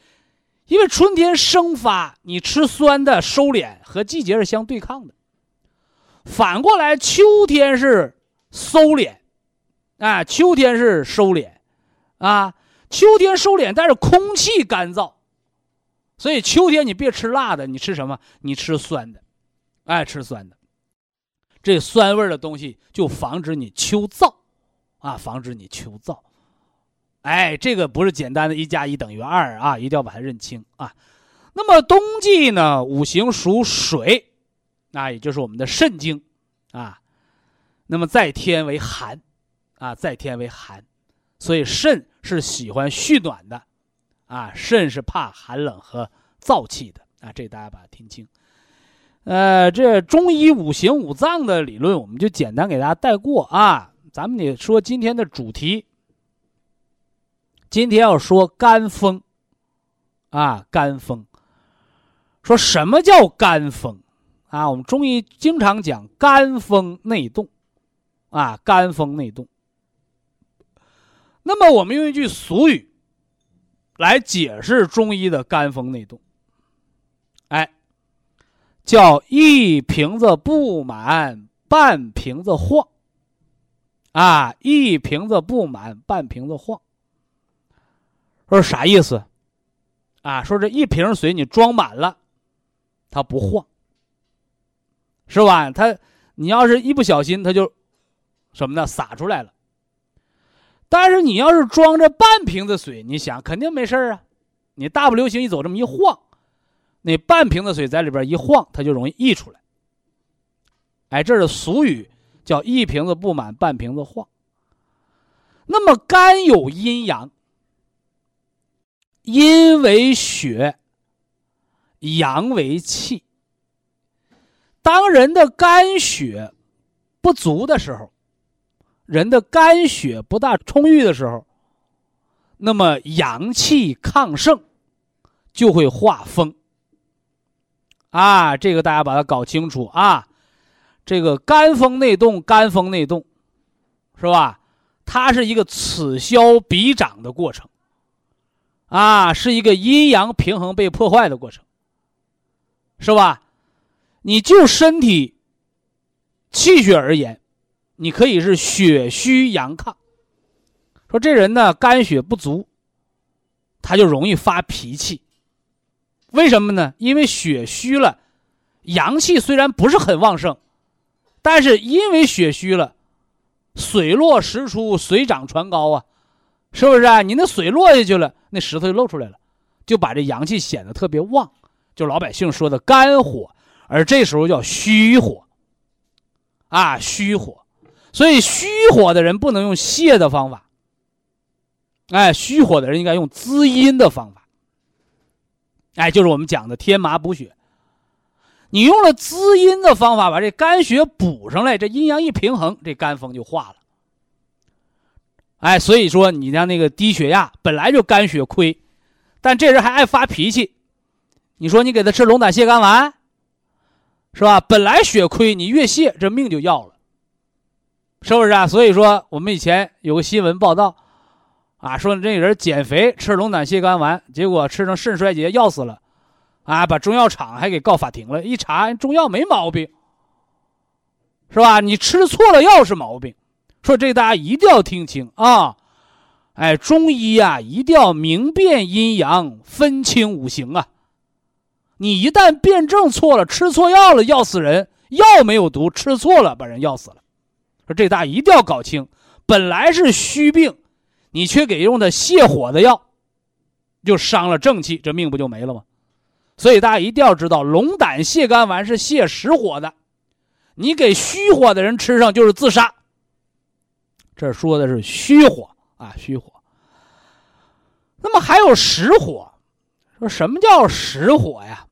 因为春天生发，你吃酸的收敛，和季节是相对抗的。反过来，秋天是收敛，啊，秋天是收敛，啊，秋天收敛，但是空气干燥，所以秋天你别吃辣的，你吃什么？你吃酸的。爱吃酸的，这酸味的东西就防止你秋燥，啊，防止你秋燥。哎，这个不是简单的一加一等于二啊，一定要把它认清啊。那么冬季呢，五行属水，那也就是我们的肾经啊。那么在天为寒，啊，在天为寒，所以肾是喜欢蓄暖的啊，肾是怕寒冷和燥气的啊，这大家把它听清。呃，这中医五行五脏的理论，我们就简单给大家带过啊。咱们得说今天的主题。今天要说肝风，啊，肝风。说什么叫肝风？啊，我们中医经常讲肝风内动，啊，肝风内动。那么我们用一句俗语来解释中医的肝风内动，哎。叫一瓶子不满，半瓶子晃。啊，一瓶子不满，半瓶子晃。说啥意思？啊，说这一瓶水你装满了，它不晃，是吧？它你要是一不小心，它就什么呢？洒出来了。但是你要是装着半瓶子水，你想肯定没事啊。你大步流星一走，这么一晃。那半瓶子水在里边一晃，它就容易溢出来。哎，这是俗语，叫一瓶子不满，半瓶子晃。那么肝有阴阳，阴为血，阳为气。当人的肝血不足的时候，人的肝血不大充裕的时候，那么阳气亢盛，就会化风。啊，这个大家把它搞清楚啊！这个肝风内动，肝风内动，是吧？它是一个此消彼长的过程，啊，是一个阴阳平衡被破坏的过程，是吧？你就身体气血而言，你可以是血虚阳亢。说这人呢，肝血不足，他就容易发脾气。为什么呢？因为血虚了，阳气虽然不是很旺盛，但是因为血虚了，水落石出，水涨船高啊，是不是啊？你那水落下去了，那石头就露出来了，就把这阳气显得特别旺，就老百姓说的肝火，而这时候叫虚火，啊，虚火，所以虚火的人不能用泻的方法，哎，虚火的人应该用滋阴的方法。哎，就是我们讲的天麻补血。你用了滋阴的方法，把这肝血补上来，这阴阳一平衡，这肝风就化了。哎，所以说你像那个低血压，本来就肝血亏，但这人还爱发脾气，你说你给他吃龙胆泻肝丸，是吧？本来血亏，你越泻，这命就要了，是不是啊？所以说我们以前有个新闻报道。啊，说这人减肥吃龙胆泻肝丸，结果吃成肾衰竭要死了，啊，把中药厂还给告法庭了。一查，中药没毛病，是吧？你吃错了药是毛病。说这大家一定要听清啊！哎，中医呀，一定要明辨阴阳，分清五行啊。你一旦辨证错了，吃错药了，要死人。药没有毒，吃错了把人要死了。说这大家一定要搞清，本来是虚病。你却给用的泻火的药，就伤了正气，这命不就没了吗？所以大家一定要知道，龙胆泻肝丸是泻实火的，你给虚火的人吃上就是自杀。这说的是虚火啊，虚火。那么还有实火，说什么叫实火呀？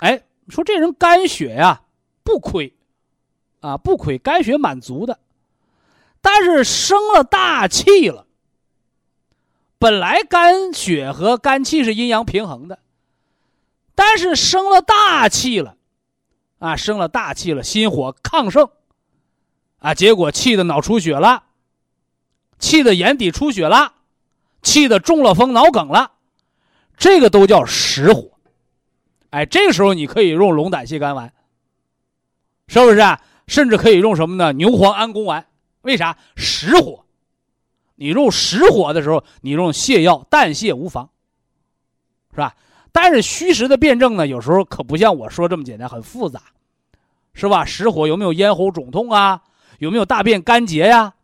哎，说这人肝血呀不亏，啊不亏，肝血满足的。但是生了大气了。本来肝血和肝气是阴阳平衡的，但是生了大气了，啊，生了大气了，心火亢盛，啊，结果气的脑出血了，气的眼底出血了，气的中了风脑梗了，这个都叫实火。哎，这个时候你可以用龙胆泻肝丸，是不是？啊？甚至可以用什么呢？牛黄安宫丸。为啥实火？你用实火的时候，你用泻药淡泻无妨，是吧？但是虚实的辩证呢，有时候可不像我说这么简单，很复杂，是吧？实火有没有咽喉肿痛啊？有没有大便干结呀？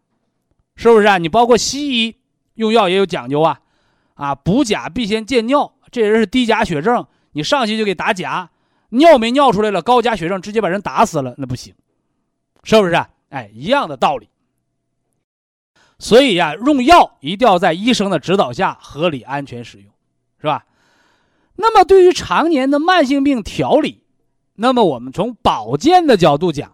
是不是啊？你包括西医用药也有讲究啊，啊，补钾必先见尿，这人是低钾血症，你上去就给打钾，尿没尿出来了，高钾血症直接把人打死了，那不行，是不是？啊哎，一样的道理。所以呀，用药一定要在医生的指导下合理安全使用。是吧？那么对于常年的慢性病调理，那么我们从保健的角度讲，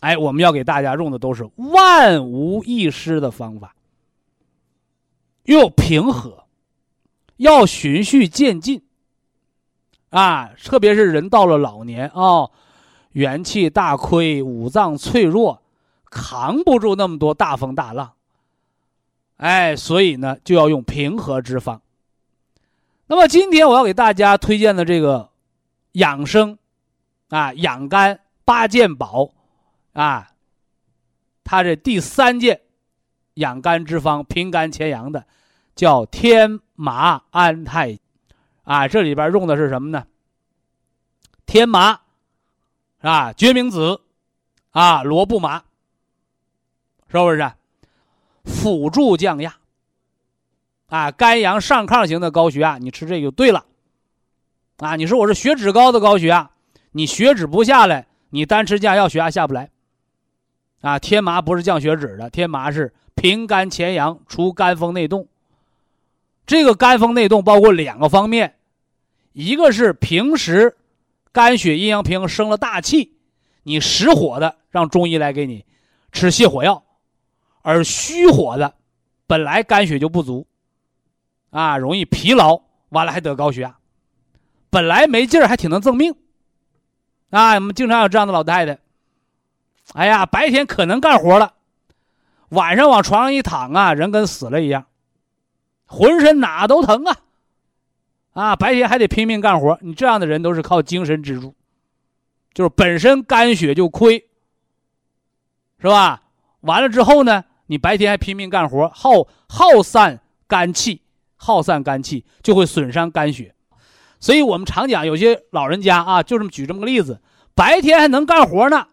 哎，我们要给大家用的都是万无一失的方法，又平和，要循序渐进。啊，特别是人到了老年啊，元气大亏，五脏脆弱，扛不住那么多大风大浪。哎，所以呢，就要用平和之方。那么今天我要给大家推荐的这个养生啊养肝八件宝啊，它这第三件养肝之方平肝潜阳的，叫天麻安泰。啊，这里边用的是什么呢？天麻，啊，决明子，啊，罗布麻，是不是？辅助降压。啊，肝阳上亢型的高血压，你吃这就对了。啊，你说我是血脂高的高血压，你血脂不下来，你单吃降药血压下不来。啊，天麻不是降血脂的，天麻是平肝潜阳、除肝风内动。这个肝风内动包括两个方面，一个是平时肝血阴阳平衡生了大气，你实火的让中医来给你吃泻火药，而虚火的本来肝血就不足，啊，容易疲劳，完了还得高血压，本来没劲儿还挺能挣命，啊，我们经常有这样的老太太，哎呀，白天可能干活了，晚上往床上一躺啊，人跟死了一样。浑身哪都疼啊！啊，白天还得拼命干活，你这样的人都是靠精神支柱，就是本身肝血就亏，是吧？完了之后呢，你白天还拼命干活，耗耗散肝气，耗散肝气就会损伤肝血，所以我们常讲，有些老人家啊，就这么举这么个例子，白天还能干活呢，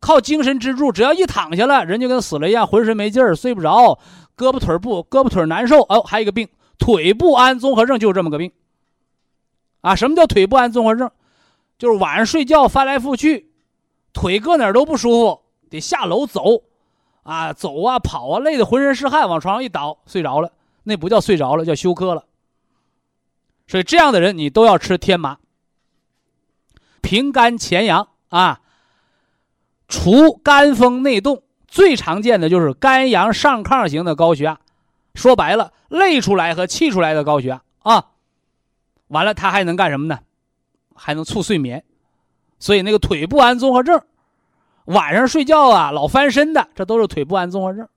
靠精神支柱，只要一躺下了，人就跟死了一样，浑身没劲儿，睡不着。胳膊腿不，胳膊腿难受哦，还有一个病，腿不安综合症就是这么个病。啊，什么叫腿不安综合症？就是晚上睡觉翻来覆去，腿搁哪儿都不舒服，得下楼走，啊，走啊跑啊，累得浑身是汗，往床上一倒，睡着了。那不叫睡着了，叫休克了。所以这样的人，你都要吃天麻，平肝潜阳啊，除肝风内动。最常见的就是肝阳上亢型的高血压，说白了，累出来和气出来的高血压啊。完了，它还能干什么呢？还能促睡眠。所以那个腿不安综合症，晚上睡觉啊老翻身的，这都是腿不安综合症。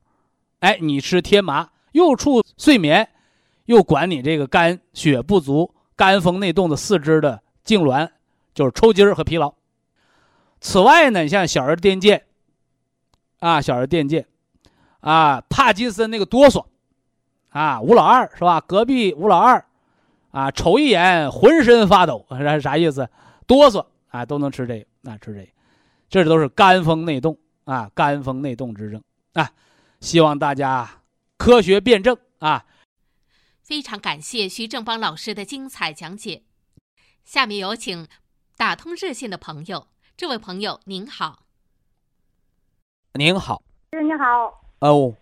哎，你吃天麻，又促睡眠，又管你这个肝血不足、肝风内动的四肢的痉挛，就是抽筋儿和疲劳。此外呢，你像小儿癫痫。啊，小儿癫痫，啊，帕金森那个哆嗦，啊，吴老二是吧？隔壁吴老二，啊，瞅一眼浑身发抖，是啥意思？哆嗦啊，都能吃这个，啊，吃这个，这都是肝风内动啊，肝风内动之症啊。希望大家科学辩证啊。非常感谢徐正邦老师的精彩讲解。下面有请打通热线的朋友，这位朋友您好。您好，是你好哦，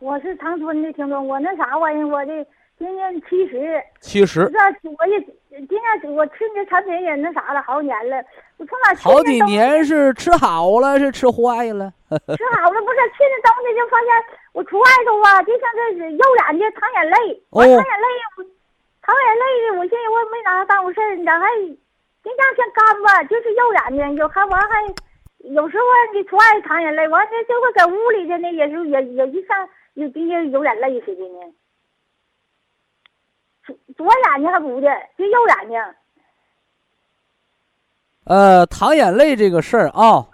我是长春的听众，我那啥玩意儿，我的今年七十，七十，这我也今年我吃你的产品也那啥了好几年了，我从哪好几年是吃好了是吃坏了？吃好了不是去那东西就发现我出外头啊，就像这是右眼睛淌眼泪，我淌眼泪，淌眼泪的，我现在我也没拿它当回事儿，咋还人家像干吧，就是右眼睛有还完还。有时候你出外淌眼泪，完了就会在屋里的呢，也是也也一上有滴有眼泪似的呢。左左眼睛还不的，就右眼睛。呃，淌眼泪这个事儿啊，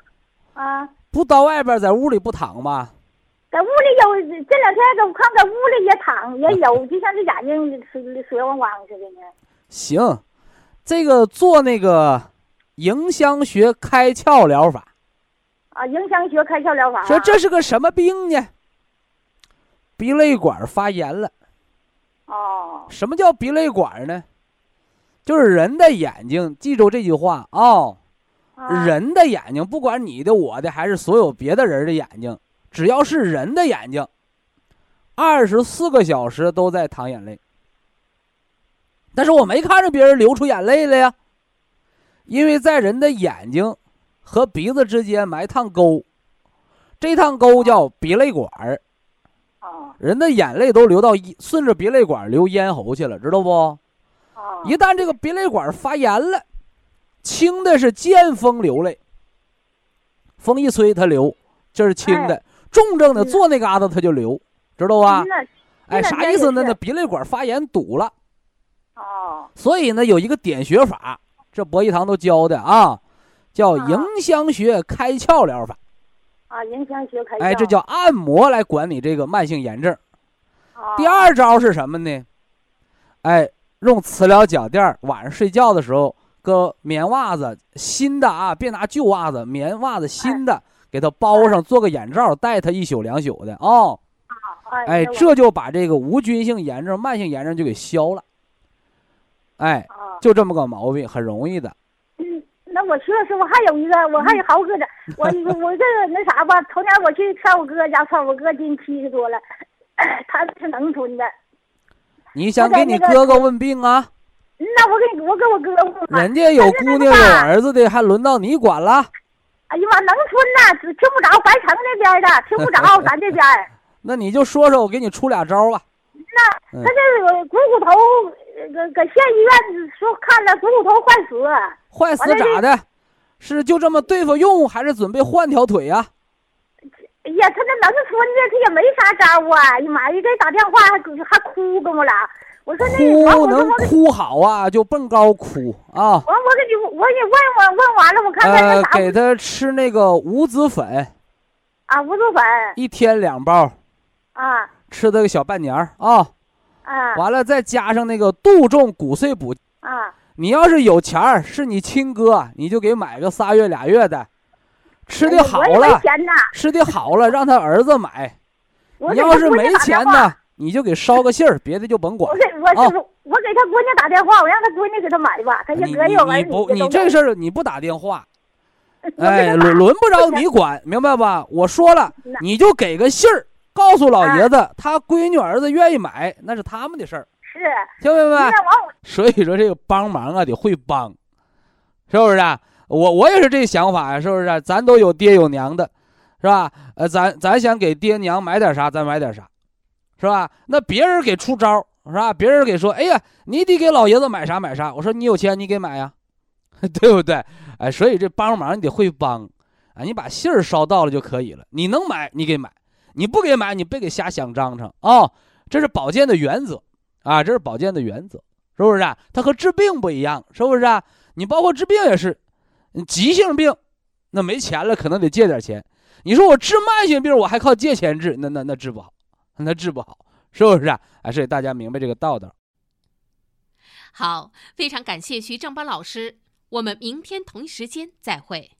啊，不到外边，在屋里不淌吧？在屋里有，这两天我看在屋里也淌，也有，就像这眼睛水水汪汪似的呢。行，这个做那个迎香穴开窍疗法。啊，迎香穴开窍疗法。说这是个什么病呢？鼻泪管发炎了。哦。什么叫鼻泪管呢？就是人的眼睛，记住这句话啊。人的眼睛，不管你的、我的，还是所有别的人的眼睛，只要是人的眼睛，二十四个小时都在淌眼泪。但是我没看着别人流出眼泪来呀，因为在人的眼睛和鼻子之间埋趟沟，这趟沟叫鼻泪管儿。人的眼泪都流到顺着鼻泪管流咽喉去了，知道不？一旦这个鼻泪管发炎了，轻的是见风流泪，风一吹它流，这是轻的；重症的坐那嘎达它就流，知道吧？哎，啥意思呢？那鼻泪管发炎堵了。哦。所以呢，有一个点穴法，这博医堂都教的啊，叫迎香穴开窍疗法。啊，迎香穴开窍。哎，这叫按摩来管你这个慢性炎症。第二招是什么呢？哎，用磁疗脚垫，晚上睡觉的时候搁棉袜子，新的啊，别拿旧袜子，棉袜子新的，给它包上，做个眼罩，戴它一宿两宿的啊。哎，这就把这个无菌性炎症、慢性炎症就给消了。哎，就这么个毛病，很容易的。嗯，那我说师我还有一个，我还有豪哥的，我我这那啥吧，头年我去看我哥家，看我哥今七十多了。他是农村的，你想给你哥哥问病啊？那我给你我给我哥问。人家有姑娘有儿子的，还轮到你管了？哎呀妈，农村呐，听不着白城那边的，听不着 咱这边。那你就说说，我给你出俩招吧。那他这股骨头，搁搁县医院说看了股骨头坏死。坏死咋的？是就这么对付用，还是准备换条腿呀？哎呀，他那农村的，他也没啥招啊！哎呀妈呀，给打电话还还哭跟我俩，我说那哭能哭好啊，就蹦高哭啊！完，我给你，我给你问问问完了，我看看那啥。呃，给他吃那个五子粉。啊，五子粉。一天两包。啊。吃这个小半年啊。啊。完了，再加上那个杜仲骨碎补。啊。你要是有钱儿，是你亲哥，你就给买个仨月俩月的。吃的好了，吃的好了，让他儿子买。你要是没钱呢，你就给捎个信儿，别的就甭管。我给我我给他闺女打电话，我让他闺女给他买吧。他也可有儿你不，你这事儿你不打电话，哎，轮轮不着你管，明白吧？我说了，你就给个信儿，告诉老爷子，他闺女儿子愿意买，那是他们的事儿。是，听明白没？所以说这个帮忙啊，得会帮，是不是？我我也是这想法呀，是不是？咱都有爹有娘的，是吧？呃，咱咱想给爹娘买点啥，咱买点啥，是吧？那别人给出招，是吧？别人给说，哎呀，你得给老爷子买啥买啥。我说你有钱，你给买呀，对不对？哎，所以这帮忙你得会帮，啊，你把信儿捎到了就可以了。你能买，你给买；你不给买，你别给瞎想张成啊。这是保健的原则啊，这是保健的原则，是不是啊？它和治病不一样，是不是啊？你包括治病也是。急性病，那没钱了，可能得借点钱。你说我治慢性病，我还靠借钱治，那那那治不好，那治不好，是不是啊？还是大家明白这个道道。好，非常感谢徐正邦老师，我们明天同一时间再会。